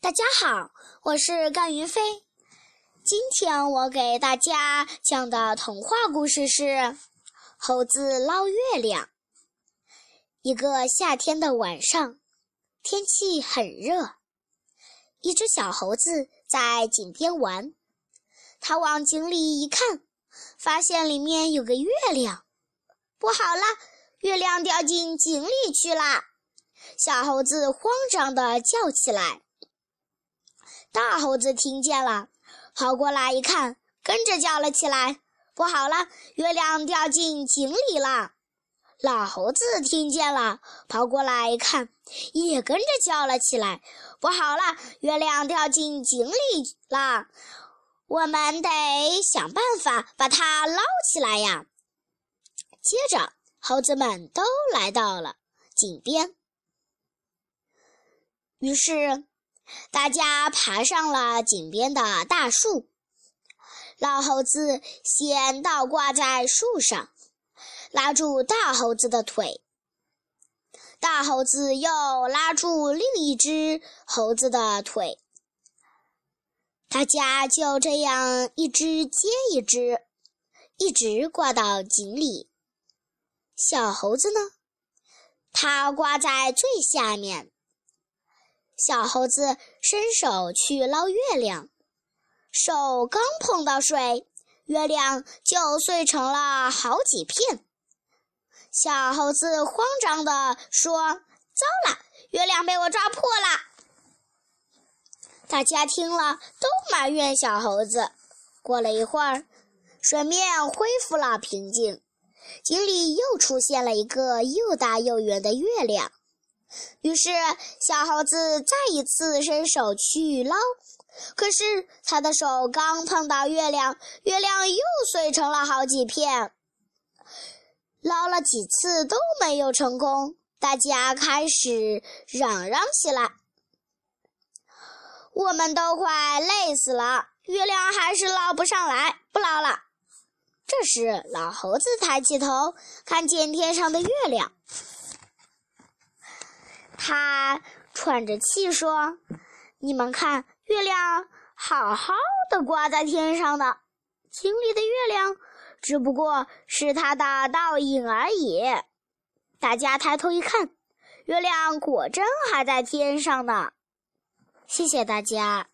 大家好，我是甘云飞。今天我给大家讲的童话故事是《猴子捞月亮》。一个夏天的晚上，天气很热，一只小猴子在井边玩。它往井里一看，发现里面有个月亮。不好了，月亮掉进井里去了！小猴子慌张地叫起来。大猴子听见了，跑过来一看，跟着叫了起来：“不好了，月亮掉进井里了！”老猴子听见了，跑过来一看，也跟着叫了起来：“不好了，月亮掉进井里了！我们得想办法把它捞起来呀！”接着，猴子们都来到了井边，于是。大家爬上了井边的大树，老猴子先倒挂在树上，拉住大猴子的腿，大猴子又拉住另一只猴子的腿，大家就这样一只接一只，一直挂到井里。小猴子呢，它挂在最下面。小猴子伸手去捞月亮，手刚碰到水，月亮就碎成了好几片。小猴子慌张地说：“糟了，月亮被我抓破了！”大家听了都埋怨小猴子。过了一会儿，水面恢复了平静，井里又出现了一个又大又圆的月亮。于是，小猴子再一次伸手去捞，可是他的手刚碰到月亮，月亮又碎成了好几片。捞了几次都没有成功，大家开始嚷嚷起来：“我们都快累死了，月亮还是捞不上来，不捞了。”这时，老猴子抬起头，看见天上的月亮。他喘着气说：“你们看，月亮好好的挂在天上呢，井里的月亮只不过是它的倒影而已。”大家抬头一看，月亮果真还在天上呢。谢谢大家。